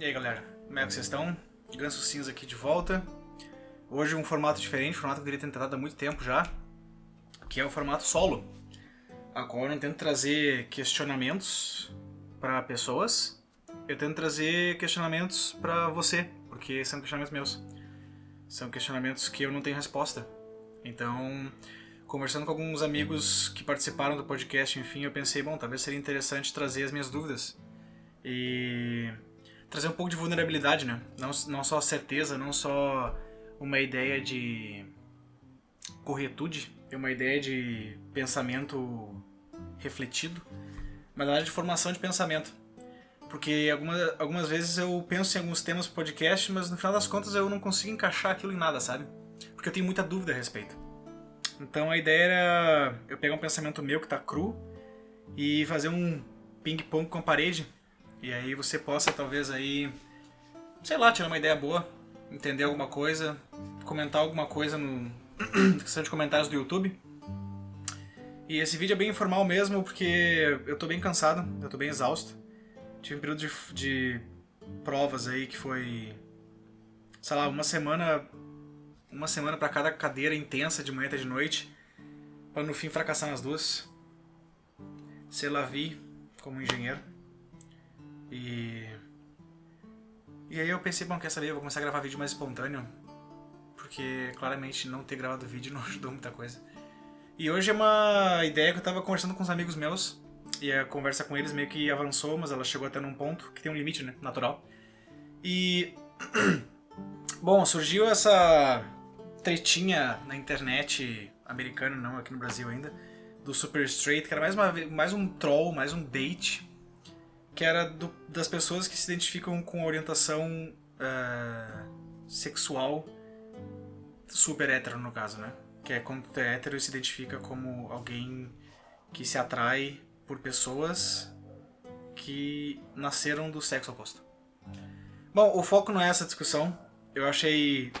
E aí galera, como é que vocês estão? Ganso Cinza aqui de volta. Hoje um formato diferente, um formato que eu queria ter tentado há muito tempo já, que é o formato solo. Agora eu tento trazer questionamentos para pessoas, eu tento trazer questionamentos para você, porque são questionamentos meus. São questionamentos que eu não tenho resposta. Então, conversando com alguns amigos que participaram do podcast, enfim, eu pensei, bom, talvez seria interessante trazer as minhas dúvidas. E trazer um pouco de vulnerabilidade, né? Não, não só certeza, não só uma ideia de corretude, uma ideia de pensamento refletido, mas na verdade de formação de pensamento. Porque algumas, algumas vezes eu penso em alguns temas do podcast, mas no final das contas eu não consigo encaixar aquilo em nada, sabe? Porque eu tenho muita dúvida a respeito. Então a ideia era eu pegar um pensamento meu que está cru e fazer um ping-pong com a parede e aí você possa talvez aí, sei lá, tirar uma ideia boa, entender alguma coisa, comentar alguma coisa no questão de comentários do YouTube. E esse vídeo é bem informal mesmo, porque eu tô bem cansado, eu tô bem exausto. Tive um período de, de provas aí que foi, sei lá, uma semana, uma semana para cada cadeira intensa de manhã até de noite, para no fim fracassar nas duas. Sei lá, vi como engenheiro. E. E aí eu pensei, bom, quer saber? Eu vou começar a gravar vídeo mais espontâneo. Porque claramente não ter gravado vídeo não ajudou muita coisa. E hoje é uma ideia que eu tava conversando com uns amigos meus. E a conversa com eles meio que avançou, mas ela chegou até num ponto que tem um limite, né? Natural. E. Bom, surgiu essa tretinha na internet americana, não aqui no Brasil ainda, do Super Straight, que era mais, uma, mais um troll, mais um bait que era do, das pessoas que se identificam com orientação uh, sexual super hétero, no caso, né? Que é quando tu é hétero e se identifica como alguém que se atrai por pessoas que nasceram do sexo oposto. Bom, o foco não é essa discussão. Eu achei.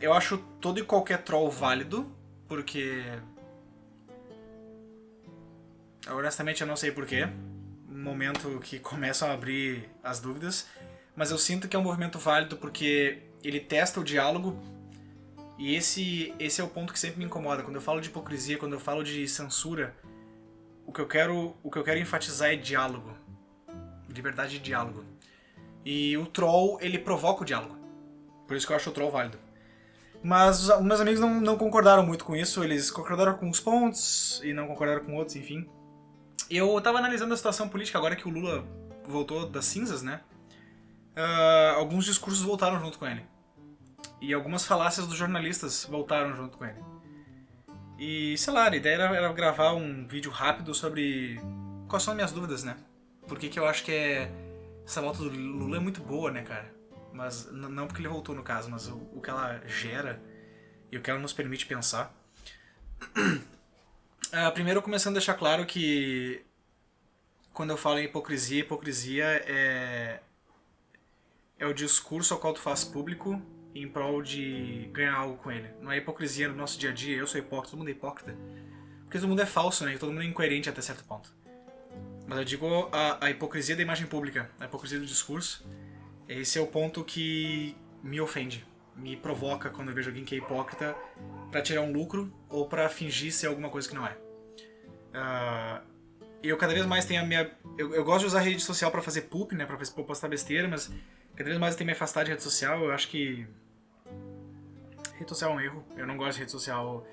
Eu acho todo e qualquer troll válido, porque. Honestamente, eu não sei porquê momento que começam a abrir as dúvidas, mas eu sinto que é um movimento válido porque ele testa o diálogo e esse esse é o ponto que sempre me incomoda quando eu falo de hipocrisia, quando eu falo de censura, o que eu quero o que eu quero enfatizar é diálogo, liberdade de diálogo. E o troll ele provoca o diálogo, por isso que eu acho o troll válido. Mas meus amigos não, não concordaram muito com isso, eles concordaram com os pontos e não concordaram com outros, enfim. Eu tava analisando a situação política agora que o Lula voltou das cinzas, né? Uh, alguns discursos voltaram junto com ele. E algumas falácias dos jornalistas voltaram junto com ele. E, sei lá, a ideia era, era gravar um vídeo rápido sobre quais são as minhas dúvidas, né? Porque que eu acho que é... Essa volta do Lula é muito boa, né, cara? Mas não porque ele voltou, no caso, mas o, o que ela gera e o que ela nos permite pensar. Uh, primeiro, começando a deixar claro que quando eu falo em hipocrisia, hipocrisia é, é o discurso ao qual tu faz público em prol de ganhar algo com ele. Não é hipocrisia no nosso dia a dia, eu sou hipócrita, todo mundo é hipócrita. Porque todo mundo é falso, né? Todo mundo é incoerente até certo ponto. Mas eu digo a, a hipocrisia da imagem pública, a hipocrisia do discurso. Esse é o ponto que me ofende, me provoca quando eu vejo alguém que é hipócrita para tirar um lucro ou para fingir ser alguma coisa que não é. Uh, eu cada vez mais tenho a minha. Eu, eu gosto de usar rede social para fazer poop, né? Pra postar besteira, mas cada vez mais eu tenho me afastado de rede social. Eu acho que. Rede social é um erro. Eu não gosto de rede social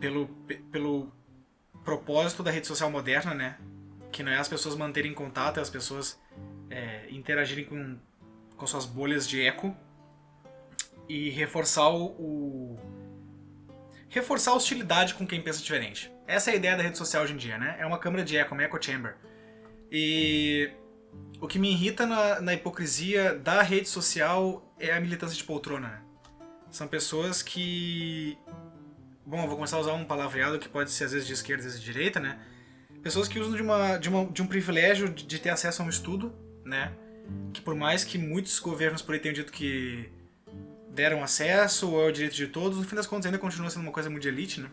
pelo, pelo propósito da rede social moderna, né? Que não é as pessoas manterem contato, é as pessoas é, interagirem com, com suas bolhas de eco e reforçar o, o reforçar a hostilidade com quem pensa diferente. Essa é a ideia da rede social hoje em dia, né? É uma câmara de eco, uma echo chamber. E o que me irrita na, na hipocrisia da rede social é a militância de poltrona. Né? São pessoas que. Bom, eu vou começar a usar um palavreado que pode ser às vezes de esquerda, às vezes de direita, né? Pessoas que usam de, uma, de, uma, de um privilégio de, de ter acesso a um estudo, né? Que por mais que muitos governos por aí tenham dito que deram acesso ou é o direito de todos, no fim das contas ainda continua sendo uma coisa muito de elite, né?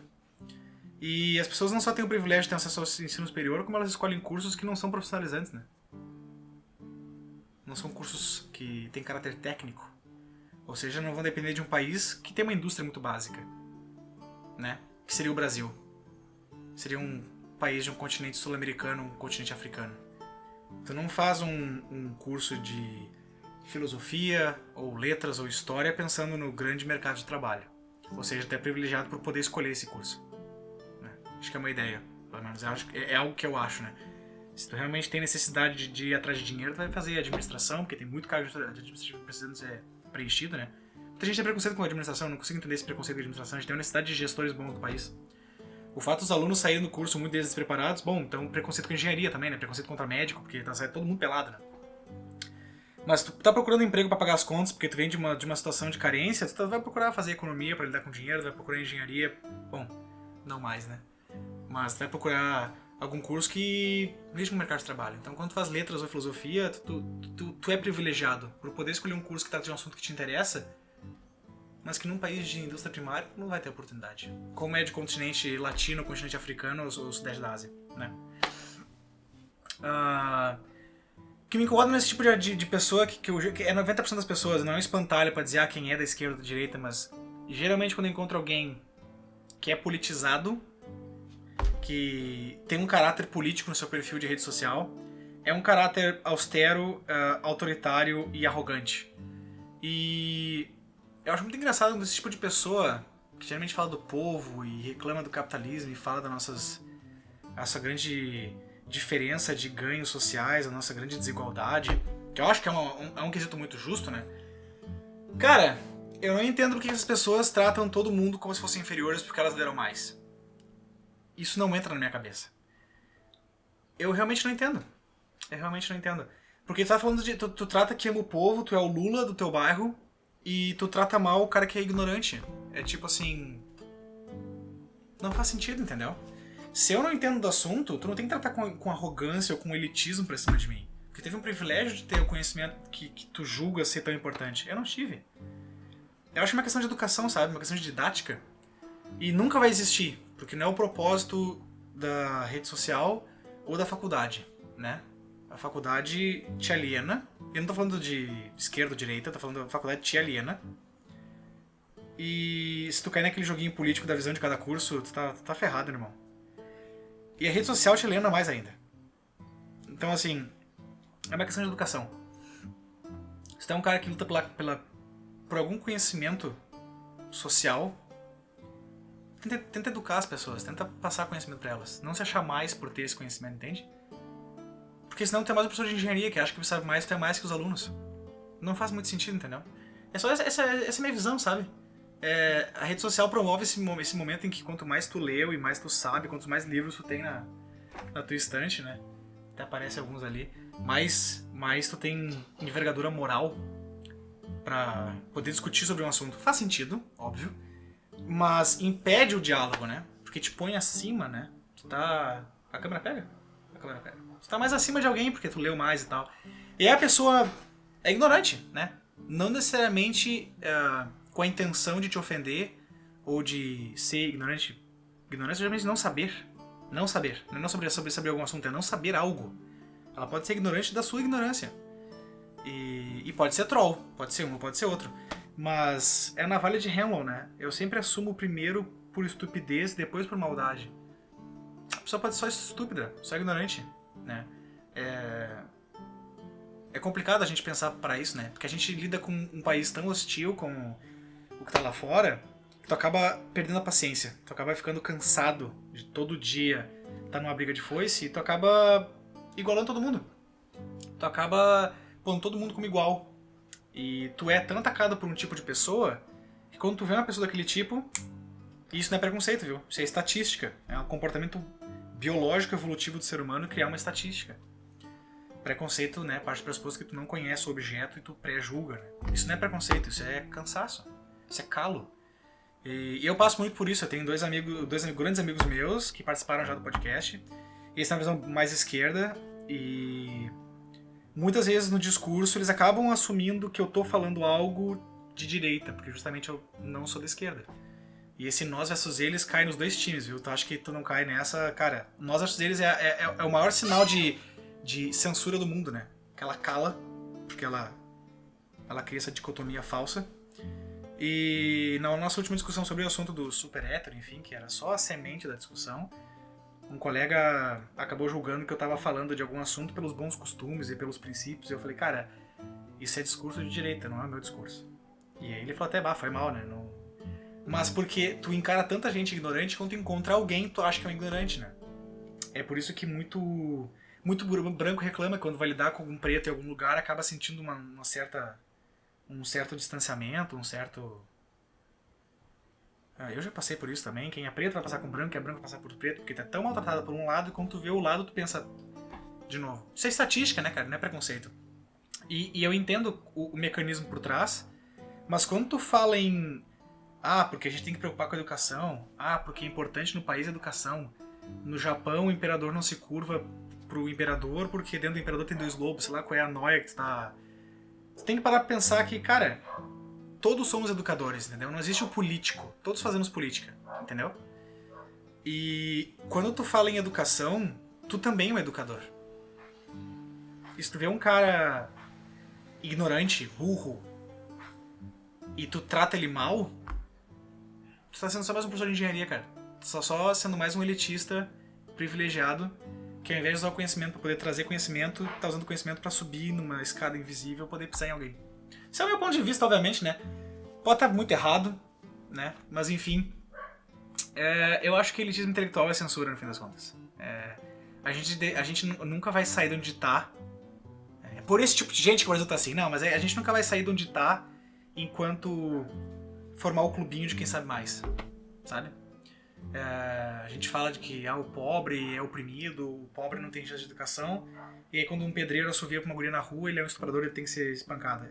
E as pessoas não só têm o privilégio de ter acesso ao ensino superior, como elas escolhem cursos que não são profissionalizantes, né? Não, são cursos que têm caráter técnico. Ou seja, não vão depender de um país que tem uma indústria muito básica, né? Que seria o Brasil. Seria um país de um continente sul-americano, um continente africano. Tu não faz um, um curso de filosofia, ou letras, ou história pensando no grande mercado de trabalho. Ou seja, tu é privilegiado por poder escolher esse curso. Né? Acho que é uma ideia, pelo menos. É, é algo que eu acho, né? Se tu realmente tem necessidade de, de ir atrás de dinheiro, tu vai fazer administração, porque tem muito cargo de administrativo precisando ser preenchido, né? Muita gente tem preconceito com a administração, não consigo entender esse preconceito a administração. A gente tem uma necessidade de gestores bons no país. O fato dos alunos saírem do curso muito despreparados, bom, então preconceito com engenharia também, né? Preconceito contra médico, porque tá saindo todo mundo pelado, né? Mas tu tá procurando emprego para pagar as contas, porque tu vem de uma, de uma situação de carência, tu vai procurar fazer economia para lidar com dinheiro, vai procurar engenharia, bom, não mais, né? Mas tu vai procurar algum curso que lide com o mercado de trabalho. Então, quando tu faz letras ou filosofia, tu, tu, tu, tu é privilegiado por poder escolher um curso que trata de um assunto que te interessa mas que num país de indústria primária não vai ter oportunidade. Como é de continente latino, continente africano ou, ou sudeste da Ásia, né? Uh, que me incomoda nesse tipo de, de pessoa que, que, eu, que é 90% das pessoas, não é um espantalho para dizer ah, quem é da esquerda ou da direita, mas geralmente quando eu encontro alguém que é politizado, que tem um caráter político no seu perfil de rede social, é um caráter austero, uh, autoritário e arrogante. E eu acho muito engraçado esse tipo de pessoa que geralmente fala do povo e reclama do capitalismo e fala da nossas essa grande diferença de ganhos sociais, a nossa grande desigualdade, que eu acho que é, uma, um, é um quesito muito justo, né? Cara, eu não entendo porque essas pessoas tratam todo mundo como se fossem inferiores porque elas deram mais. Isso não entra na minha cabeça. Eu realmente não entendo. Eu realmente não entendo. Porque tu tá falando de. Tu, tu trata que ama o povo, tu é o Lula do teu bairro, e tu trata mal o cara que é ignorante. É tipo assim. Não faz sentido, entendeu? Se eu não entendo do assunto, tu não tem que tratar com, com arrogância ou com elitismo pra cima de mim. Porque teve um privilégio de ter o conhecimento que, que tu julga ser tão importante. Eu não tive. Eu acho uma questão de educação, sabe? Uma questão de didática. E nunca vai existir, porque não é o propósito da rede social ou da faculdade, né? A faculdade te aliena. Eu não tô falando de esquerda ou direita, tô falando da faculdade te aliena. E se tu cair naquele joguinho político da visão de cada curso, tu tá, tu tá ferrado, irmão. E a rede social te aliena mais ainda. Então, assim, é uma questão de educação. Se é um cara que luta pela, pela, por algum conhecimento social, tenta, tenta educar as pessoas, tenta passar conhecimento para elas. Não se achar mais por ter esse conhecimento, entende? Porque senão tem mais um professor de engenharia que acha que sabe mais, tem mais que os alunos. Não faz muito sentido, entendeu? É só essa, essa, essa é a minha visão, sabe? É, a rede social promove esse, esse momento em que quanto mais tu leu e mais tu sabe, quanto mais livros tu tem na, na tua estante, né? Até aparece alguns ali. Mais, mais tu tem envergadura moral para poder discutir sobre um assunto. Faz sentido, óbvio. Mas impede o diálogo, né? Porque te põe acima, né? Tu tá. A câmera pega? A câmera pega. Tu tá mais acima de alguém porque tu leu mais e tal. E a pessoa é ignorante, né? Não necessariamente uh, com a intenção de te ofender ou de ser ignorante. Ignorância geralmente não saber. Não saber. Não é sobre, sobre saber algum assunto, é não saber algo. Ela pode ser ignorante da sua ignorância. E, e pode ser troll, pode ser um, pode ser outro. Mas é a navalha de Hamlin, né? Eu sempre assumo primeiro por estupidez, depois por maldade. A pessoa pode ser só estúpida, só ignorante né? É, é complicado a gente pensar para isso, né? Porque a gente lida com um país tão hostil como o que tá lá fora, tu acaba perdendo a paciência. Tu acaba ficando cansado de todo dia tá numa briga de foice e tu acaba igualando todo mundo. Tu acaba pondo todo mundo como igual. E tu é tão atacado por um tipo de pessoa que quando tu vê uma pessoa daquele tipo, isso não é preconceito, viu? Isso é estatística. É um comportamento biológico evolutivo do ser humano criar uma estatística. Preconceito, né, parte do pressuposto que tu não conhece o objeto e tu pré-julga. Né? Isso não é preconceito, isso é cansaço. Isso é calo. E, eu passo muito por isso. Eu tenho dois amigos, dois grandes amigos meus que participaram já do podcast. Eles têm uma visão mais esquerda e muitas vezes no discurso eles acabam assumindo que eu tô falando algo de direita, porque justamente eu não sou da esquerda. E esse nós versus eles cai nos dois times, viu? Tu acha que tu não cai nessa. Cara, nós versus eles é, é, é o maior sinal de, de censura do mundo, né? Que ela cala porque ela, ela cria essa dicotomia falsa. E na nossa última discussão sobre o assunto do super hétero, enfim, que era só a semente da discussão, um colega acabou julgando que eu estava falando de algum assunto pelos bons costumes e pelos princípios. E eu falei, cara, isso é discurso de direita, não é meu discurso. E aí ele falou até, bah, foi mal, né? Não... Mas porque tu encara tanta gente ignorante quando tu encontra alguém tu acha que é um ignorante, né? É por isso que muito muito branco reclama quando vai lidar com um preto em algum lugar acaba sentindo uma, uma certa um certo distanciamento, um certo ah, eu já passei por isso também. Quem é preto vai passar com branco, quem é branco vai passar por preto, porque tá tão maltratado por um lado, e quando tu vê o lado, tu pensa. De novo. Isso é estatística, né, cara? Não é preconceito. E, e eu entendo o, o, mecanismo por trás, mas quando tu fala em. Ah, porque a gente tem que preocupar com a educação. Ah, porque é importante no país a educação. No Japão, o imperador não se curva pro imperador, porque dentro do imperador tem dois lobos, sei lá qual é a noia que tu tá. Tem que parar pra pensar que, cara, todos somos educadores, entendeu? Não existe o político. Todos fazemos política, entendeu? E quando tu fala em educação, tu também é um educador. E se tu vê um cara ignorante, burro, e tu trata ele mal, tu tá sendo só mais um professor de engenharia, cara. Tu tá só sendo mais um elitista privilegiado que ao invés de usar o conhecimento para poder trazer conhecimento, tá usando conhecimento para subir numa escada invisível poder pisar em alguém. Esse é o meu ponto de vista, obviamente, né? Pode estar muito errado, né? Mas enfim. É, eu acho que elitismo intelectual é censura, no fim das contas. É, a, gente, a gente nunca vai sair de onde tá. É por esse tipo de gente que o Brasil tá assim. Não, mas é, a gente nunca vai sair de onde tá enquanto formar o clubinho de quem sabe mais. Sabe? É, a gente fala de que ah, o pobre é oprimido, o pobre não tem chance de educação. E aí quando um pedreiro assovia pra uma guria na rua, ele é um estuprador, ele tem que ser espancado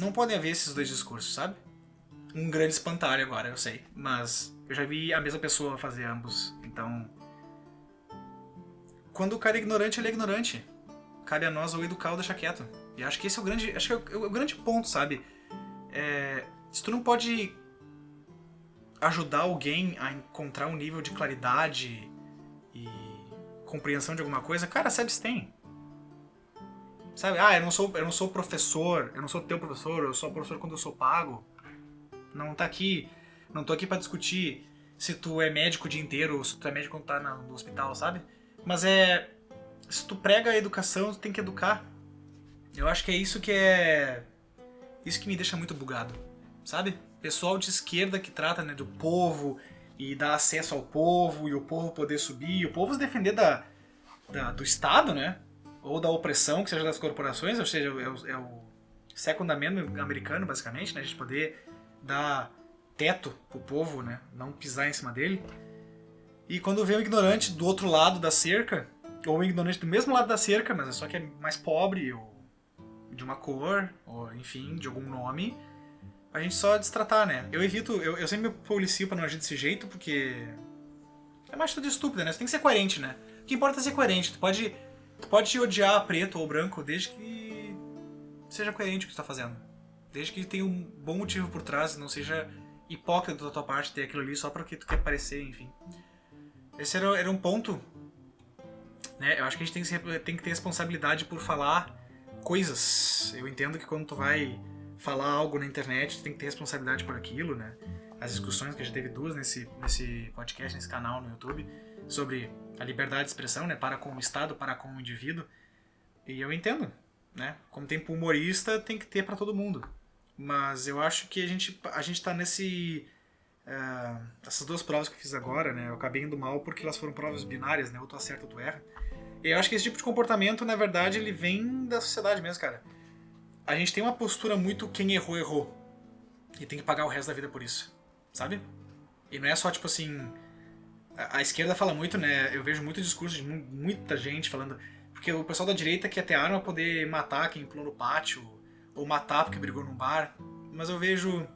não podem haver esses dois discursos, sabe? Um grande espantalho agora, eu sei. Mas eu já vi a mesma pessoa fazer ambos. Então. Quando o cara é ignorante, ele é ignorante. Cabe a nós ou educar ou deixar quieto. E acho que esse é o grande. Acho que é o, é o grande ponto, sabe? É, se tu não pode ajudar alguém a encontrar um nível de claridade e compreensão de alguma coisa, cara, se abstém. Sabe? Ah, eu não sou, eu não sou professor, eu não sou teu professor, eu sou professor quando eu sou pago. Não tá aqui, não tô aqui para discutir se tu é médico o dia inteiro ou se tu é médico quando tá no hospital, sabe? Mas é se tu prega a educação, tu tem que educar. Eu acho que é isso que é isso que me deixa muito bugado, sabe? Pessoal de esquerda que trata né, do povo e dá acesso ao povo e o povo poder subir, e o povo se defender da, da do Estado, né? ou da opressão, que seja das corporações, ou seja, é o, é o secundamento americano, basicamente, né? A gente poder dar teto pro povo, né? Não pisar em cima dele. E quando vem o ignorante do outro lado da cerca, ou o ignorante do mesmo lado da cerca, mas é só que é mais pobre, ou de uma cor, ou enfim, de algum nome, a gente só destratar, né? Eu evito, eu, eu sempre me policio pra não agir desse jeito, porque é mais tudo estúpido, né? Você tem que ser coerente, né? O que importa é ser coerente. Tu pode Tu pode odiar preto ou branco desde que seja coerente o que tu tá fazendo. Desde que tenha um bom motivo por trás, não seja hipócrita da tua parte ter aquilo ali só porque tu quer parecer, enfim. Esse era, era um ponto. Né? Eu acho que a gente tem que, tem que ter responsabilidade por falar coisas. Eu entendo que quando tu vai falar algo na internet, tu tem que ter responsabilidade por aquilo, né? As discussões que a gente teve duas nesse, nesse podcast, nesse canal no YouTube, sobre a liberdade de expressão, né, para com o Estado, para com o indivíduo. E eu entendo, né? Como tem humorista, tem que ter para todo mundo. Mas eu acho que a gente a gente está nesse uh, essas duas provas que eu fiz agora, né? Eu acabei indo mal porque elas foram provas binárias, né? Ou tu acerta ou tu erra. E eu acho que esse tipo de comportamento, na verdade, ele vem da sociedade mesmo, cara. A gente tem uma postura muito quem errou, errou. E tem que pagar o resto da vida por isso. Sabe? E não é só tipo assim, a esquerda fala muito, né? Eu vejo muito discurso de muita gente falando. Porque o pessoal da direita quer ter arma poder matar quem pulou no pátio, ou matar porque brigou num bar. Mas eu vejo.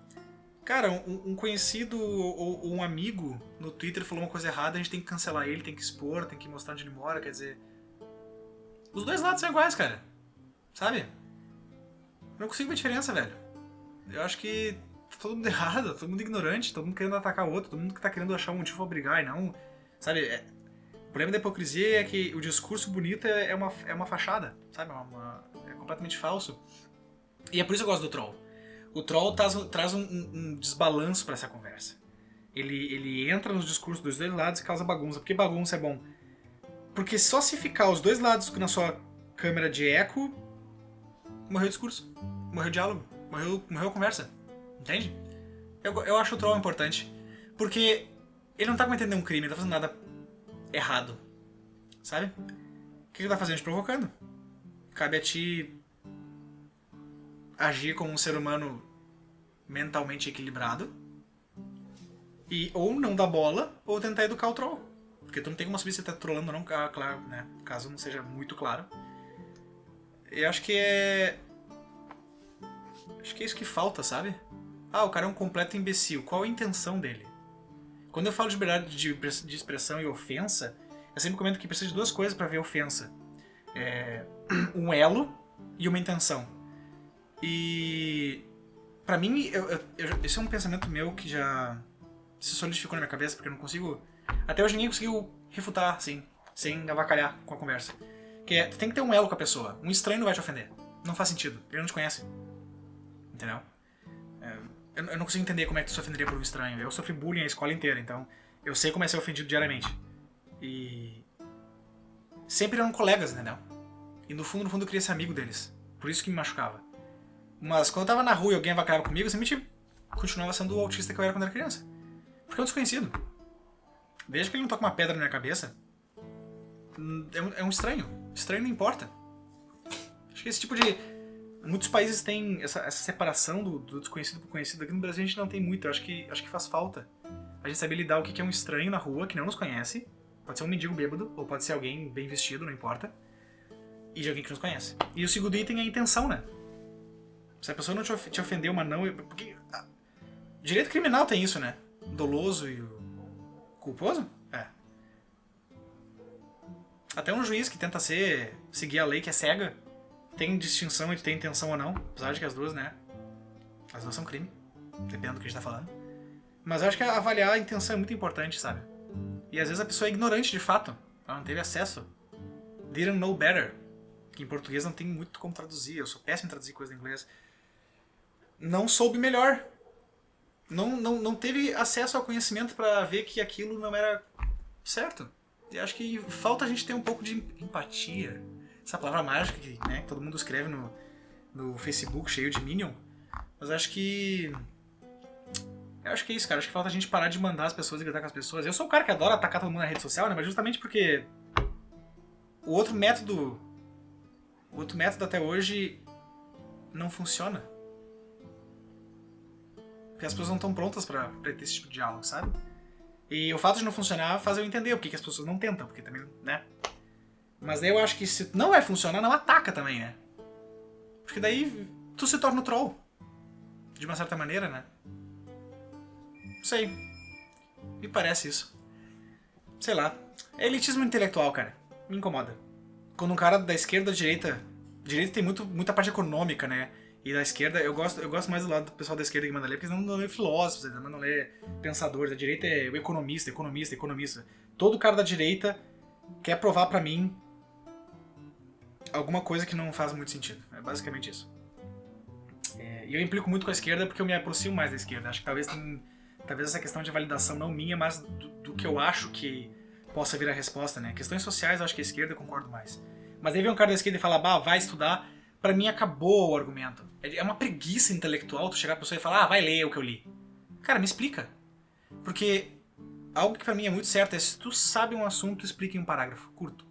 Cara, um, um conhecido ou, ou, um amigo no Twitter falou uma coisa errada, a gente tem que cancelar ele, tem que expor, tem que mostrar onde ele mora, quer dizer. Os dois lados são iguais, cara. Sabe? Não consigo ver diferença, velho. Eu acho que tá todo mundo errado, todo mundo ignorante, todo mundo querendo atacar o outro, todo mundo que tá querendo achar um motivo pra brigar e não. Sabe? É, problema da hipocrisia é que o discurso bonito é é uma, é uma fachada, sabe? É, uma- é completamente falso. E é por isso que eu gosto do troll. O troll traz, traz um, um- desbalanço pra essa conversa. Ele, ele entra nos discursos dos dois lados e causa bagunça. Por que bagunça é bom? Porque só se ficar os dois lados na sua câmera de eco, morreu o discurso. Morreu o diálogo. Morreu, morreu a conversa. Entende? Eu, eu acho o troll importante. Porque ele não tá cometendo um crime, ele tá fazendo nada errado. Sabe? O que ele tá fazendo? Te provocando. Cabe a ti agir como um ser humano mentalmente equilibrado. E ou não dar bola, ou tentar educar o troll. Porque tu não tem como saber se tá trollando ou não, claro, né? Caso não seja muito claro. Eu acho que é. Acho que é isso que falta, sabe? Ah, o cara é um completo imbecil. Qual a intenção dele? Quando eu falo de liberdade de, de expressão e ofensa, eu sempre comento que precisa de duas coisas pra ver ofensa: é, um elo e uma intenção. E. Pra mim, eu, eu- eu- esse é um pensamento meu que já se solidificou na minha cabeça, porque eu não consigo. Até hoje ninguém conseguiu refutar, assim, sem avacalhar com a conversa. Que é, tem que ter um elo com a pessoa. Um estranho não vai te ofender. Não faz sentido. Ele não te conhece. Entendeu? É, eu, eu não consigo entender como é que tu se ofenderia por um estranho. Eu sofri bullying a escola inteira, então eu sei como é ser ofendido diariamente. E. Sempre eram colegas, entendeu? E no fundo, no fundo, eu queria ser amigo deles. Por isso que me machucava. Mas quando eu tava na rua e alguém avacalhava comigo, eu sempre continuava sendo o autista que eu era quando era criança. Porque é um desconhecido. Desde que ele não toca uma pedra na minha cabeça, hum, é um, é um estranho. Estranho não importa. Acho que esse tipo de. Muitos países têm essa, essa separação do, do desconhecido pro conhecido. Aqui no Brasil a gente não tem muito. Eu acho que, acho que faz falta. A gente saber lidar o que é um estranho na rua que não nos conhece. Pode ser um mendigo bêbado, ou pode ser alguém bem vestido, não importa. E de alguém que nos conhece. E o segundo item é a intenção, né? Se a pessoa não te, te ofendeu, mas não. Porque. ah, direito criminal tem isso, né? O doloso e o culposo? É. Até um juiz que tenta ser. seguir a lei que é cega. Tem distinção entre ter intenção ou não. Apesar de que as duas, né? As duas são crime. Dependendo do que a gente tá falando. Mas eu acho que avaliar a intenção é muito importante, sabe? E às vezes a pessoa é ignorante de fato. Ela não teve acesso. Didn't know better. Que em português não tem muito como traduzir. Eu sou péssimo em traduzir coisa em inglês. Não soube melhor. Não, não, não teve acesso ao conhecimento pra ver que aquilo não era certo. E acho que falta a gente ter um pouco de empatia. Essa palavra mágica que, né, que todo mundo escreve no, no Facebook cheio de Minion. Mas acho que. Eu acho que é isso, cara. Acho que falta a gente parar de mandar as pessoas e gritar com as pessoas. Eu sou um cara que adora atacar todo mundo na rede social, né? Mas justamente porque. O outro método. O outro método até hoje não funciona. Porque as pessoas não estão prontas pra ter esse tipo de diálogo, sabe? E o fato de não funcionar faz eu entender o que as pessoas não tentam, porque também, né? Mas daí eu acho que se não vai funcionar, não ataca também, né? Porque daí tu se torna o troll. De uma certa maneira, né? Não sei. Me parece isso. Sei lá. É elitismo intelectual, cara. Me incomoda. Quando um cara da esquerda da direita. Direita tem muito, muita parte econômica, né? E da esquerda, eu gosto, eu gosto mais do lado do pessoal da esquerda que manda ler, porque eles não, lê filósofos, eles não lê pensadores. A direita é o economista, economista, economista. Todo cara da direita quer provar pra mim alguma coisa que não faz muito sentido. É basicamente isso. É, e eu implico muito com a esquerda porque eu me aproximo mais da esquerda. Acho que talvez tem, talvez essa questão de validação não minha, mas do, do que eu acho que possa vir a resposta, né? Questões sociais, eu acho que a esquerda eu concordo mais. Mas aí vem um cara da esquerda e fala, bah, vai estudar. Pra mim acabou o argumento. É uma preguiça intelectual tu chegar pra pessoa e falar, ah, vai ler o que eu li. Cara, me explica. Porque algo que pra mim é muito certo é se tu sabe um assunto, explica em um parágrafo curto.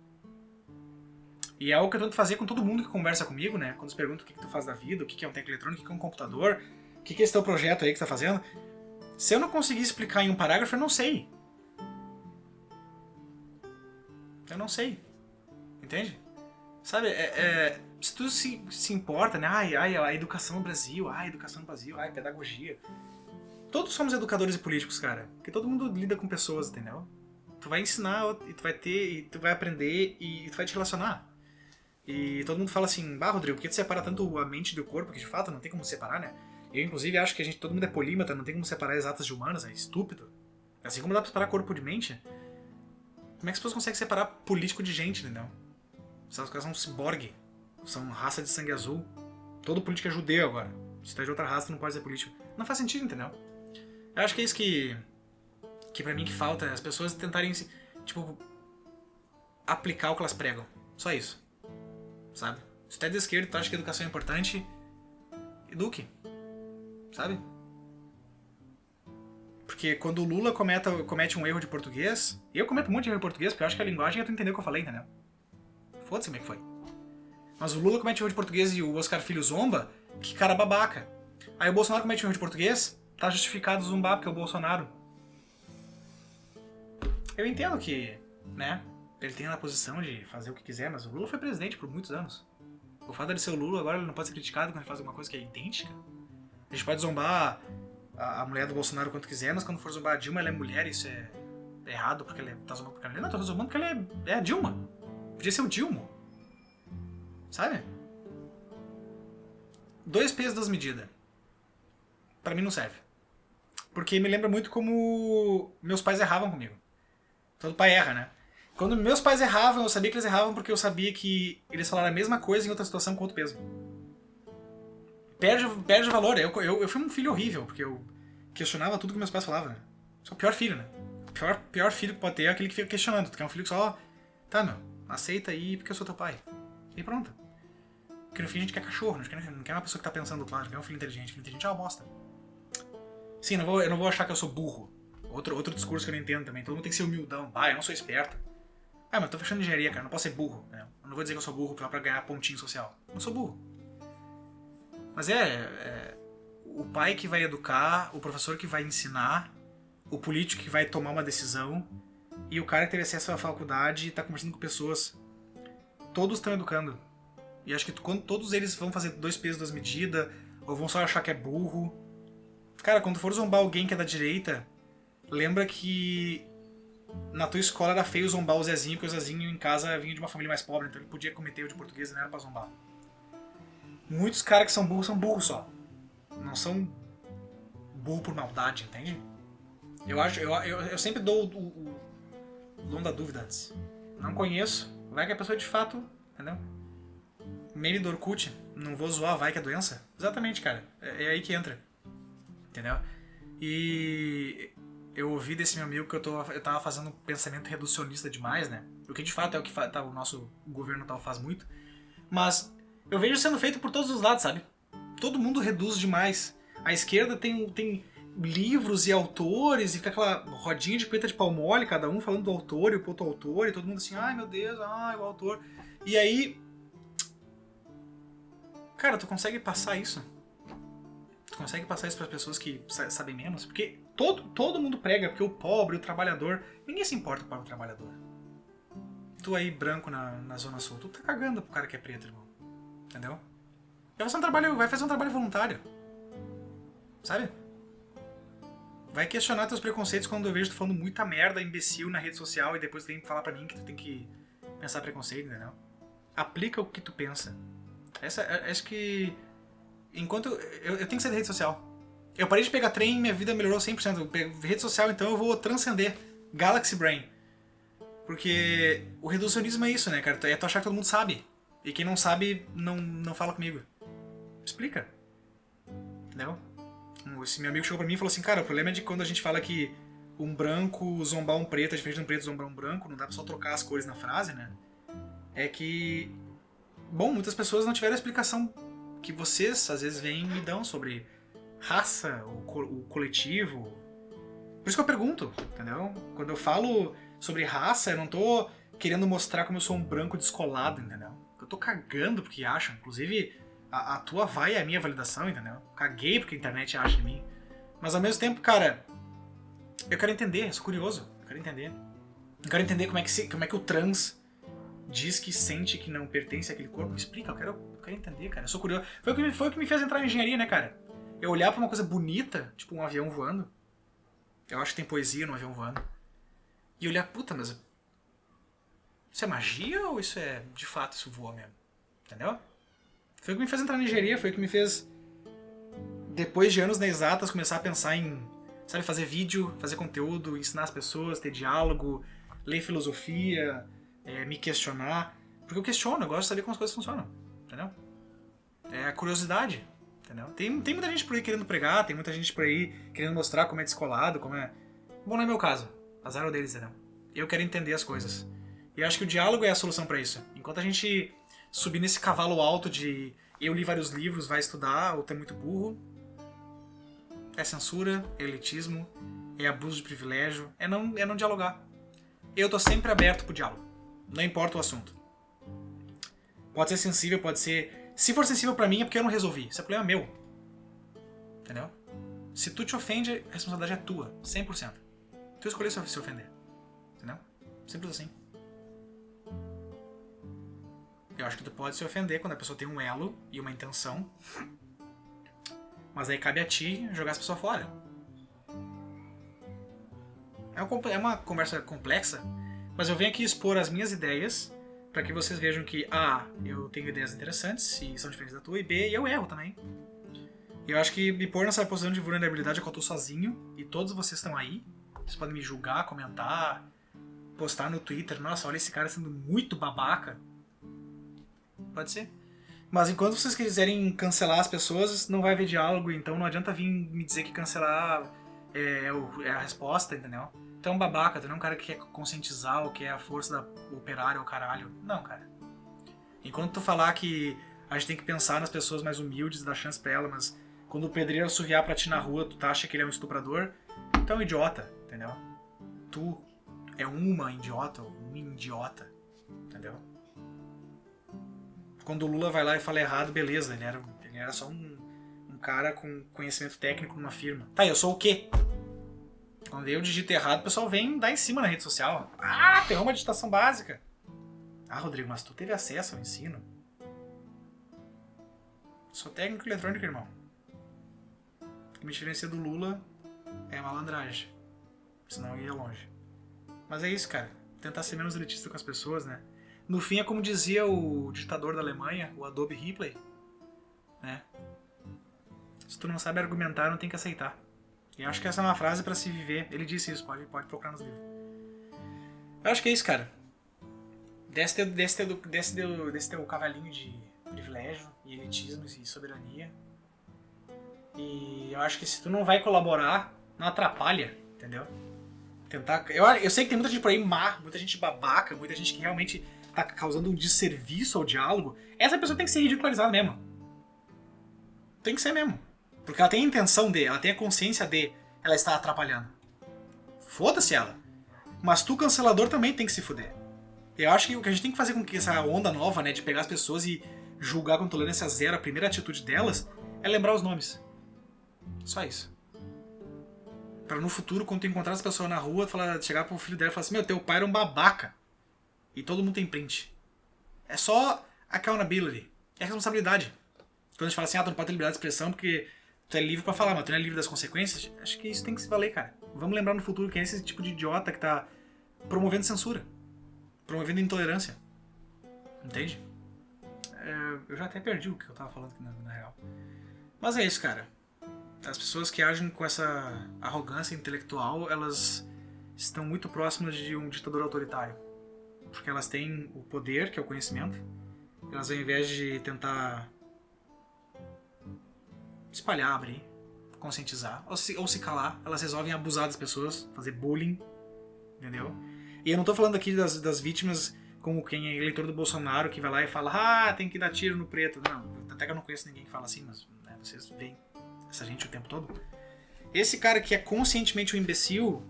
E é algo que eu tento fazer com todo mundo que conversa comigo, né? Quando eles perguntam o que, que tu faz da vida, o que, que é um teclado eletrônico, o que, que é um computador, o que, que é esse teu projeto aí que tu tá fazendo. Se eu não conseguir explicar em um parágrafo, eu não sei. Eu não sei. Entende? Sabe, é, é, se tu se, se importa, né? Ai, ai, a educação no Brasil, ai, educação no Brasil, ai, pedagogia. Todos somos educadores e políticos, cara. Porque todo mundo lida com pessoas, entendeu? Tu vai ensinar e tu vai ter, e tu vai aprender e tu vai te relacionar. E todo mundo fala assim, bah, Rodrigo, por que tu separa tanto a mente do corpo? Que de fato não tem como separar, né? Eu, inclusive, acho que a gente, todo mundo é polímata, não tem como separar exatas de humanas, é estúpido. Assim como dá pra separar corpo de mente. Como é que as pessoas conseguem separar político de gente, entendeu? Os caras são ciborgue. São raça de sangue azul. Todo político é judeu agora. Se tu é de outra raça, tu não pode ser político. Não faz sentido, entendeu? Eu acho que é isso que. Que pra mim que falta, as pessoas tentarem, tipo, aplicar o que elas pregam. Só isso. Sabe? Se tu é de esquerda e tu acha que educação é importante, eduque. Sabe? Porque quando o Lula cometa, comete um erro de português, eu cometo de erro de português, porque eu acho que a linguagem é tu entender o que eu falei, entendeu? Foda-se como é que foi. Mas o Lula comete um erro de português e o Oscar Filho zomba, que cara babaca. Aí o Bolsonaro comete um erro de português, tá justificado zombar, porque é o Bolsonaro. Eu entendo que, né, ele tem a posição de fazer o que quiser, mas o Lula foi presidente por muitos anos. O fato de ser o Lula agora ele não pode ser criticado quando ele faz alguma coisa que é idêntica. A gente pode zombar a, a mulher do Bolsonaro quanto quiser, mas quando for zombar a Dilma, ela é mulher, isso é errado porque ela é, tá zombando porque ela é. Não, tá zombando porque ela é, é a Dilma. Podia ser o Dilma. Sabe? Dois pesos, duas medidas. Pra mim não serve. Porque me lembra muito como meus pais erravam comigo. Todo pai erra, né? Quando meus pais erravam, eu sabia que eles erravam porque eu sabia que eles falaram a mesma coisa em outra situação com outro peso. Perde, perde valor. Eu, eu, eu fui um filho horrível, porque eu questionava tudo que meus pais falavam. Sou o pior filho, né? O pior, pior filho que pode ter é aquele que fica questionando. Tu quer um filho que só. Tá, meu, aceita aí porque eu sou teu pai. E pronto. Porque no fim a gente quer cachorro, não quer, não quer uma pessoa que tá pensando claro, quer um filho inteligente. Filho inteligente é uma bosta. Sim, não vou, eu não vou achar que eu sou burro. Outro, outro discurso que eu não entendo também. Todo mundo tem que ser humildão. Ah, eu não sou esperto. Ah, mas eu tô fechando engenharia, cara. Não posso ser burro. Né? Eu não vou dizer que eu sou burro pra ganhar pontinho social. Eu não sou burro. Mas é, é, o pai que vai educar, o professor que vai ensinar, o político que vai tomar uma decisão e o cara que teve acesso à faculdade e tá conversando com pessoas. Todos estão educando. E acho que quando todos eles vão fazer dois pesos, duas medidas, ou vão só achar que é burro. Cara, quando for zombar alguém que é da direita, lembra que na tua escola era feio zombar o Zezinho, porque o Zezinho em casa vinha de uma família mais pobre, então ele podia cometer erro de português e não era pra zombar. Muitos caras que são burros são burros só. Não são burro por maldade, entende? Eu acho, eu, eu, eu sempre dou o, o, o dom da dúvida antes. Não conheço, vai que a pessoa de fato, entendeu? Meme do Orkut, não vou zoar, vai que é doença. Exatamente, cara. É, é aí que entra. Entendeu? E eu ouvi desse meu amigo que eu, tô, eu tava fazendo um pensamento reducionista demais, né? O que de fato é o que tá, o nosso governo tal faz muito. Mas eu vejo sendo feito por todos os lados, sabe? Todo mundo reduz demais. A esquerda tem, tem livros e autores e fica aquela rodinha de preta de palmole, cada um falando do autor e o outro autor, e todo mundo assim, ai meu Deus, ai o autor. E aí. Cara, tu consegue passar isso? Tu consegue passar isso para as pessoas que sabem menos? Porque todo, todo mundo prega, porque o pobre, o trabalhador. Ninguém se importa para o trabalhador. Tu aí, branco na, na Zona Sul, tu tá cagando pro cara que é preto, irmão. Entendeu? Vai fazer um trabalho, vai fazer um trabalho voluntário. Sabe? Vai questionar teus preconceitos quando eu vejo tu falando muita merda, imbecil na rede social e depois tem que falar pra mim que tu tem que pensar preconceito, entendeu? Aplica o que tu pensa. Essa, é, acho que enquanto eu, eu tenho que sair da rede social. Eu parei de pegar trem e minha vida melhorou 100%. Eu pego rede social, então eu vou transcender Galaxy Brain. Porque o reducionismo é isso, né, cara? É tu achar que todo mundo sabe. E quem não sabe, não, não fala comigo. Explica. Entendeu? Esse meu amigo chegou pra mim e falou assim, cara, o problema é de quando a gente fala que um branco zombar um preto é diferente de um preto zombar um branco, não dá pra só trocar as cores na frase, né? É que... Bom, muitas pessoas não tiveram a explicação que vocês, às vezes, vêm e me dão sobre raça, o, co o coletivo. Por isso que eu pergunto, entendeu? Quando eu falo sobre raça, eu não tô querendo mostrar como eu sou um branco descolado, entendeu? Eu tô cagando porque acham. Inclusive, a, a tua vai é a minha validação, entendeu? Caguei porque a internet acha de mim. Mas ao mesmo tempo, cara, eu quero entender, eu sou curioso. Eu quero entender. Eu quero entender como é que, se, como é que o trans diz que sente que não pertence àquele corpo. Me explica, eu quero, eu quero entender, cara. Eu sou curioso. Foi o, que, foi o que me fez entrar em engenharia, né, cara? Eu olhar pra uma coisa bonita, tipo um avião voando. Eu acho que tem poesia no avião voando. E olhar, puta, mas. Isso é magia ou isso é. De fato, isso voa mesmo? Entendeu? Foi o que me fez entrar na engenharia, foi o que me fez. Depois de anos na exatas, começar a pensar em. Sabe, fazer vídeo, fazer conteúdo, ensinar as pessoas, ter diálogo, ler filosofia, é, me questionar. Porque eu questiono, eu gosto de saber como as coisas funcionam, entendeu? É a curiosidade, entendeu? Tem, tem muita gente por aí querendo pregar, tem muita gente por aí querendo mostrar como é descolado, como é... Bom, não é meu caso. Azar é deles, entendeu? Eu quero entender as coisas. E eu acho que o diálogo é a solução para isso. Enquanto a gente subir nesse cavalo alto de eu li vários livros, vai estudar, ou tá muito burro, é censura, é elitismo, é abuso de privilégio, é não, é não dialogar. Eu tô sempre aberto pro diálogo. Não importa o assunto. Pode ser sensível, pode ser. Se for sensível para mim é porque eu não resolvi. Isso é problema meu. Entendeu? Se tu te ofende, a responsabilidade é tua. 100%. Tu escolheu se ofender. Entendeu? Simples assim. Eu acho que tu pode se ofender quando a pessoa tem um elo e uma intenção. Mas aí cabe a ti jogar essa pessoa fora. É uma conversa complexa, mas eu venho aqui expor as minhas ideias para que vocês vejam que A, eu tenho ideias interessantes e são diferentes da tua, e B, eu erro também. E eu acho que me pôr nessa posição de vulnerabilidade é que eu tô sozinho e todos vocês estão aí. Vocês podem me julgar, comentar, postar no Twitter. Nossa, olha esse cara sendo muito babaca. Pode ser. Mas enquanto vocês quiserem cancelar as pessoas, não vai haver diálogo, então não adianta vir me dizer que cancelar é, é a resposta, entendeu? Tu é um babaca, tu não é um cara que quer conscientizar ou que é a força da operária ou caralho. Não, cara. Enquanto tu falar que a gente tem que pensar nas pessoas mais humildes e dar chance pra ela, mas quando o pedreiro assoviar pra ti na rua, tu tá, acha que ele é um estuprador, tu é um idiota, entendeu? Tu é uma idiota, um idiota, entendeu? Quando o Lula vai lá e fala errado, beleza, ele era, ele era só um cara com conhecimento técnico numa firma. Tá, eu sou o quê? Quando eu digito errado, o pessoal vem dar em cima na rede social. Ah, tem uma digitação básica. Ah, Rodrigo, mas tu teve acesso ao ensino? Sou técnico eletrônico, irmão. Me diferencia do Lula é malandragem. Senão eu ia longe. Mas é isso, cara. Tentar ser menos elitista com as pessoas, né? No fim é como dizia o ditador da Alemanha, o Adobe Ripley, né? Se tu não sabe argumentar, não tem que aceitar. E acho que essa é uma frase para se viver. Ele disse isso, pode, pode procurar nos livros. Eu acho que é isso, cara. Desce teu, desce teu, desce teu, desce teu cavalinho de privilégio e elitismo e soberania. E eu acho que se tu não vai colaborar, não atrapalha, entendeu? Tentar. Eu, eu sei que tem muita gente por aí má, muita gente babaca, muita gente que realmente tá causando um desserviço ao diálogo. Essa pessoa tem que ser ridicularizada mesmo. Tem que ser mesmo. Porque ela tem a intenção de, ela tem a consciência de ela está atrapalhando. Foda-se ela. Mas tu, cancelador, também tem que se fuder. Eu acho que o que a gente tem que fazer com que essa onda nova, né, de pegar as pessoas e julgar com tolerância zero, a primeira atitude delas, é lembrar os nomes. Só isso. Para no futuro, quando tu encontrar as pessoas na rua, falar, chegar pro filho dela e falar assim: Meu, teu pai era um babaca. E todo mundo tem print. É só accountability. É responsabilidade. Quando a gente fala assim: Ah, tu não pode ter liberdade de expressão porque tu é livre para falar, mas tu não é livre das consequências. Acho que isso tem que se valer, cara. Vamos lembrar no futuro que é esse tipo de idiota que tá promovendo censura, promovendo intolerância. Entende? É, eu já até perdi o que eu tava falando aqui na, na real. Mas é isso, cara. As pessoas que agem com essa arrogância intelectual, elas estão muito próximas de um ditador autoritário. Porque elas têm o poder, que é o conhecimento. Elas, ao invés de tentar espalhar, abrir, conscientizar, ou se, ou se calar, elas resolvem abusar das pessoas, fazer bullying, entendeu? E eu não tô falando aqui das, das vítimas como quem é eleitor do Bolsonaro que vai lá e fala, ah, tem que dar tiro no preto. Não, até que eu não conheço ninguém que fala assim, mas né, vocês veem essa gente o tempo todo. Esse cara que é conscientemente um imbecil,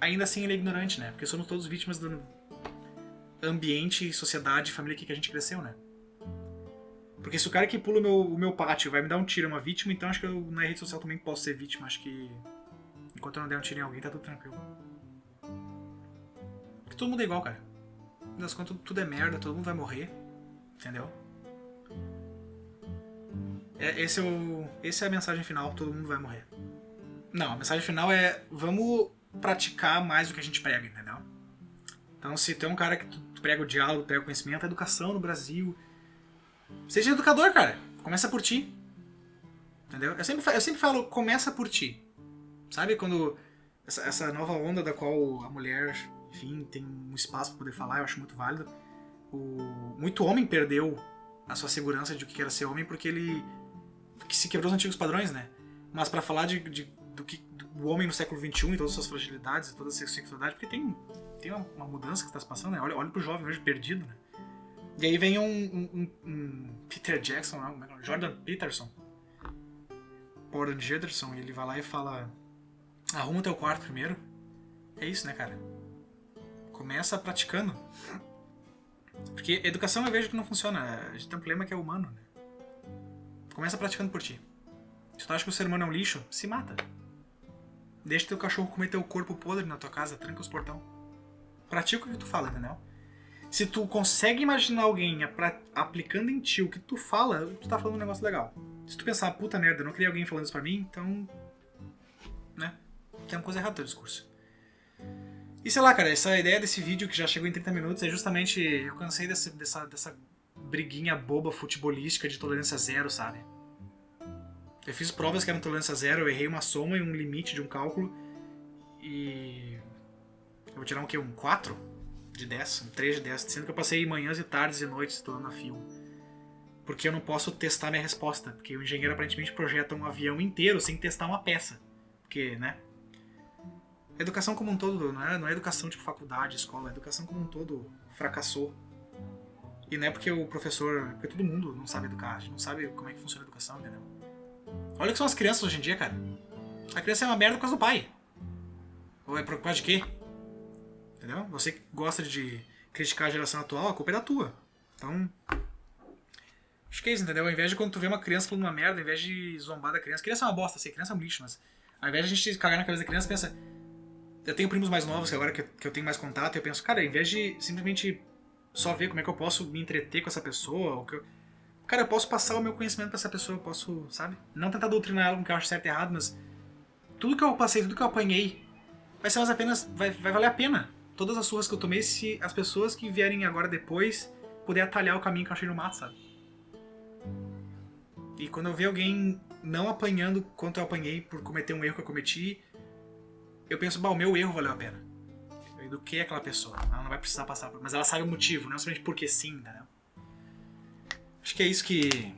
ainda assim ele é ignorante, né? Porque somos todos vítimas do ambiente, sociedade, família que a gente cresceu, né? Porque se o cara que pula o meu, o meu pátio vai me dar um tiro é uma vítima, então acho que eu na rede social também posso ser vítima. Acho que enquanto eu não der um tiro em alguém, tá tudo tranquilo. Porque todo mundo é igual, cara. das contas, tudo é merda, todo mundo vai morrer. Entendeu? É, esse, é o, esse é a mensagem final, todo mundo vai morrer. Não, a mensagem final é vamos praticar mais o que a gente prega, entendeu? Então se é um cara que tu prega o diálogo, prega o conhecimento, a educação no Brasil Seja educador, cara. Começa por ti. Entendeu? Eu sempre, eu sempre falo, começa por ti. Sabe quando essa, essa nova onda da qual a mulher enfim, tem um espaço para poder falar, eu acho muito válido. O, muito homem perdeu a sua segurança de o que era ser homem porque ele que se quebrou os antigos padrões, né? Mas para falar de, de, do que do homem no século XXI e todas as suas fragilidades, toda a sexualidade, porque tem, tem uma, uma mudança que está se passando, né? Olha, olha pro jovem hoje perdido, né? E aí vem um, um, um Peter Jackson, não, é Jordan Peterson, Jordan Jederson, ele vai lá e fala: arruma teu quarto primeiro. É isso, né, cara? Começa praticando. Porque educação eu vejo que não funciona. A gente tem um problema que é humano, né? Começa praticando por ti. Se tu acha que o ser humano é um lixo, se mata. Deixa teu cachorro comer teu corpo podre na tua casa, tranca os portão. Pratica o que tu fala, entendeu? Se tu consegue imaginar alguém aplicando em ti o que tu fala, tu tá falando um negócio legal. Se tu pensar, puta merda, eu não queria alguém falando isso pra mim, então. né? Tem uma coisa errada no teu discurso. E sei lá, cara, essa ideia desse vídeo que já chegou em 30 minutos é justamente. Eu cansei desse, dessa, dessa briguinha boba futebolística de tolerância zero, sabe? Eu fiz provas que eram tolerância zero, eu errei uma soma e um limite de um cálculo. E. Eu vou tirar um quê? Um 4? De 10, um 3 de 10, sendo que eu passei manhãs e tardes e noites estudando a fio. Porque eu não posso testar minha resposta, porque o engenheiro aparentemente projeta um avião inteiro sem testar uma peça. Porque, né? Educação como um todo, não é, não é educação tipo faculdade, escola, a educação como um todo fracassou. E não é porque o professor. Porque todo mundo não sabe educar, a gente não sabe como é que funciona a educação, entendeu? Olha que são as crianças hoje em dia, cara. A criança é uma merda por causa do pai. Ou é por causa de quê? Entendeu? Você que gosta de criticar a geração atual, a culpa é da tua. Então. Acho que é isso, entendeu? Ao invés de quando tu vê uma criança falando uma merda, ao invés de zombar da criança. Criança é uma bosta, sei, criança é um lixo, mas. Ao invés de a gente cagar na cabeça da criança, pensa. Eu tenho primos mais novos que agora que eu tenho mais contato, eu penso, cara, ao invés de simplesmente só ver como é que eu posso me entreter com essa pessoa, ou que eu... cara, eu posso passar o meu conhecimento para essa pessoa, eu posso, sabe? Não tentar doutrinar ela com o que eu acho certo e errado, mas tudo que eu passei, tudo que eu apanhei, vai ser mais apenas, vai, vai valer a pena todas as surras que eu tomei se as pessoas que vierem agora depois puder atalhar o caminho que eu achei no mato, sabe? E quando eu ver alguém não apanhando quanto eu apanhei por cometer um erro que eu cometi, eu penso, bah, o meu erro valeu a pena. Eu eduquei aquela pessoa, ela não vai precisar passar por... Mas ela sabe o motivo, não somente porque sim, entendeu? Acho que é isso que,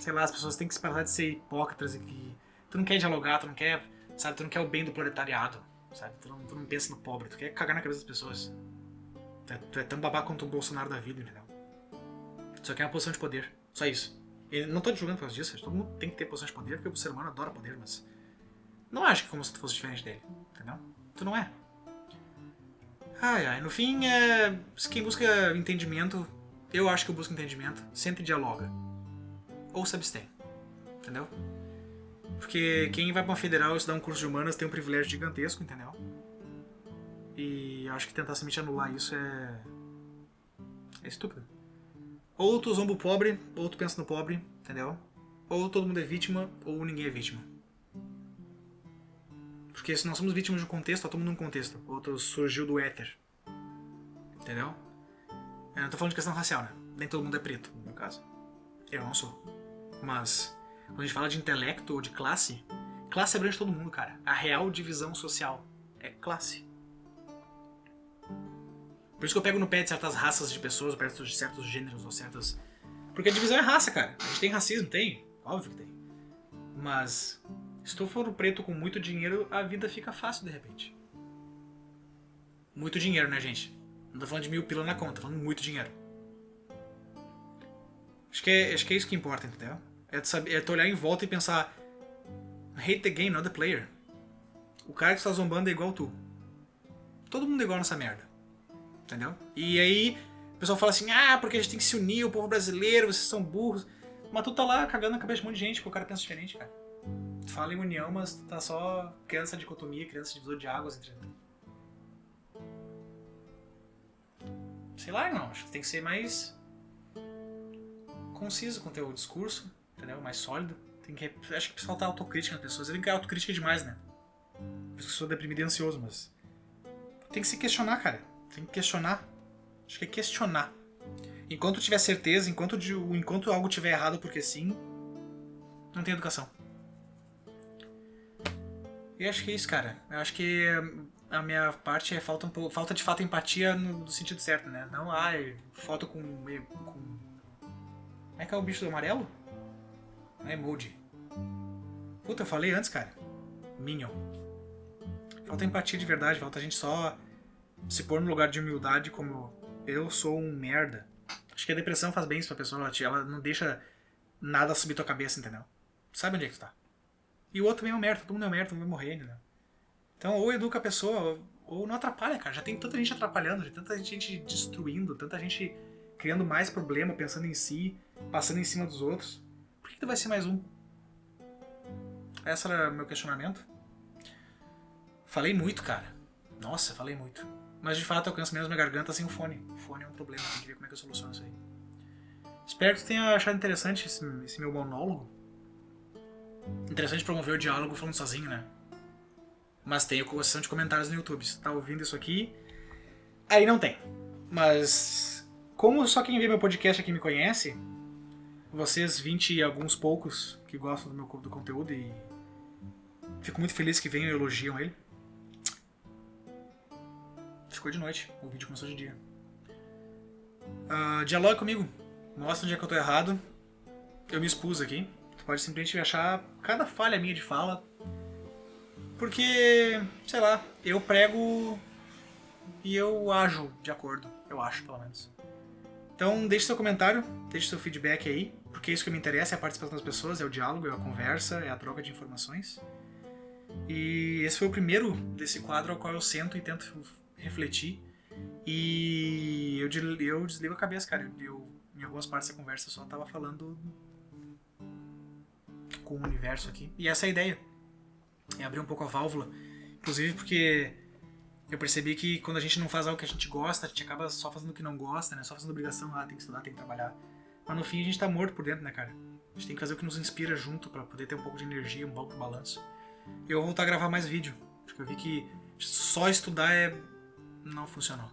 sei lá, as pessoas têm que se parar de ser hipócritas e que tu não quer dialogar, tu não quer, sabe, tu não quer o bem do proletariado sabe? Tu não, tu não pensa no pobre, tu quer cagar na cabeça das pessoas. Tu é, tu é tão babaca quanto o Bolsonaro da vida, entendeu? Tu só quer uma posição de poder, só isso. Não tô te julgando por causa disso, todo mundo tem que ter posição de poder, porque o ser humano adora poder, mas... Não acho que como se tu fosse diferente dele, entendeu? Tu não é. Ai, ai, no fim, é... quem busca entendimento, eu acho que eu busco entendimento, sempre dialoga. Ou se abstém, entendeu? Porque quem vai pra uma federal estudar um curso de humanas tem um privilégio gigantesco, entendeu? E acho que tentar simplesmente anular isso é. é estúpido. Ou tu zomba o pobre, ou tu pensa no pobre, entendeu? Ou todo mundo é vítima, ou ninguém é vítima. Porque se nós somos vítimas de um contexto, tá todo mundo num contexto. Outro surgiu do éter. Entendeu? Eu não tô falando de questão racial, né? Nem todo mundo é preto, no meu caso. Eu não sou. Mas quando a gente fala de intelecto ou de classe, classe abrange todo mundo, cara. A real divisão social é classe. Por isso que eu pego no pé de certas raças de pessoas, perto de certos gêneros ou certas. Porque a divisão é raça, cara. A gente tem racismo, tem. Óbvio que tem. Mas se tu for um preto com muito dinheiro, a vida fica fácil de repente. Muito dinheiro, né, gente? Não tô falando de mil pila na conta, tô falando muito dinheiro. Acho que é, acho que é isso que importa, entendeu? É tu, saber, é olhar em volta e pensar: hate the game, not the player. O cara que está zombando é igual tu. Todo mundo é igual nessa merda. Entendeu? E aí o pessoal fala assim: ah, porque a gente tem que se unir, o povo brasileiro, vocês são burros. Mas tu tá lá cagando na cabeça de um monte de gente, porque o cara pensa diferente, cara. Tu fala em união, mas tu tá só criando essa dicotomia, criando esse divisor de águas entre. Sei lá, não. Acho que tem que ser mais conciso com o teu discurso entendeu? Mais sólido. Tem que, acho que falta autocrítica nas pessoas. Tem que autocrítica demais, né? Por isso que eu sou deprimido e ansioso, mas. Tem que se questionar, cara. Tem que questionar. Acho que é questionar. Enquanto tiver certeza, enquanto, enquanto algo tiver errado porque sim, não tem educação. E acho que é isso, cara. Eu acho que a minha parte é falta um pouco, falta de fato empatia no, no sentido certo, né? Não, ai, foto com, com. Como é que é o bicho do amarelo? Não é emoji. Puta, eu falei antes, cara. Minion. Falta empatia de verdade, falta a gente só se pôr no lugar de humildade como eu sou um merda. Acho que a depressão faz bem isso pra pessoa, ela, não deixa nada subir tua cabeça, entendeu? Sabe onde é que tu tá. E o outro também é um merda, todo mundo é um merda, todo mundo vai morrer, entendeu? Então, ou educa a pessoa, ou, não atrapalha, cara. Já tem tanta gente atrapalhando, tanta gente destruindo, tanta gente criando mais problema, pensando em si, passando em cima dos outros. Por que, que vai ser mais um? Esse era meu questionamento. Falei muito, cara. Nossa, falei muito. Mas de fato eu alcanço mesmo minha garganta sem o fone. O fone é um problema, tem que ver como é que eu soluciono isso aí. Espero que tu tenha achado interessante esse, esse meu monólogo. Interessante promover o diálogo falando sozinho, né? Mas tem a sessão de comentários no YouTube. Se tu tá ouvindo isso aqui, aí não tem. Mas como só quem vê meu podcast aqui me conhece, vocês 20 e alguns poucos que gostam do meu do conteúdo e fico muito feliz que venham e elogiam ele. Ficou de noite, o vídeo começou de dia. Ah, dialogue comigo, mostra onde é que eu tô errado. Eu me expus aqui. Tu pode simplesmente achar cada falha minha de fala. Porque, sei lá, eu prego e eu ajo de acordo, eu acho, pelo menos. Então, deixe seu comentário, deixe seu feedback aí, porque isso que me interessa é a participação das pessoas, é o diálogo, é a conversa, é a troca de informações. E esse foi o primeiro desse quadro ao qual eu sento e tento refletir. E eu, eu desligo a cabeça, cara. Eu, eu- em algumas partes da conversa só tava falando com o universo aqui. E essa é a ideia. É abrir um pouco a válvula. Inclusive porque eu percebi que quando a gente não faz algo que a gente gosta, a gente acaba só fazendo o que não gosta, né? Só fazendo obrigação, ah, tem que estudar, tem que trabalhar. Mas no fim a gente tá morto por dentro, né, cara? A gente tem que fazer o que nos inspira junto pra poder ter um pouco de energia, um pouco de balanço. Eu vou voltar a gravar mais vídeo, porque eu vi que só estudar é não funcionou.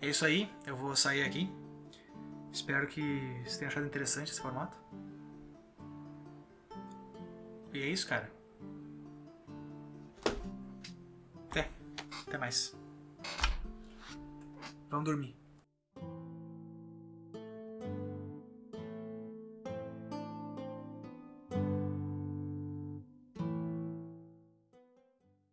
É isso aí, eu vou sair aqui. Espero que vocês tenham achado interessante esse formato. E é isso, cara. Até. Até mais. Vamos dormir.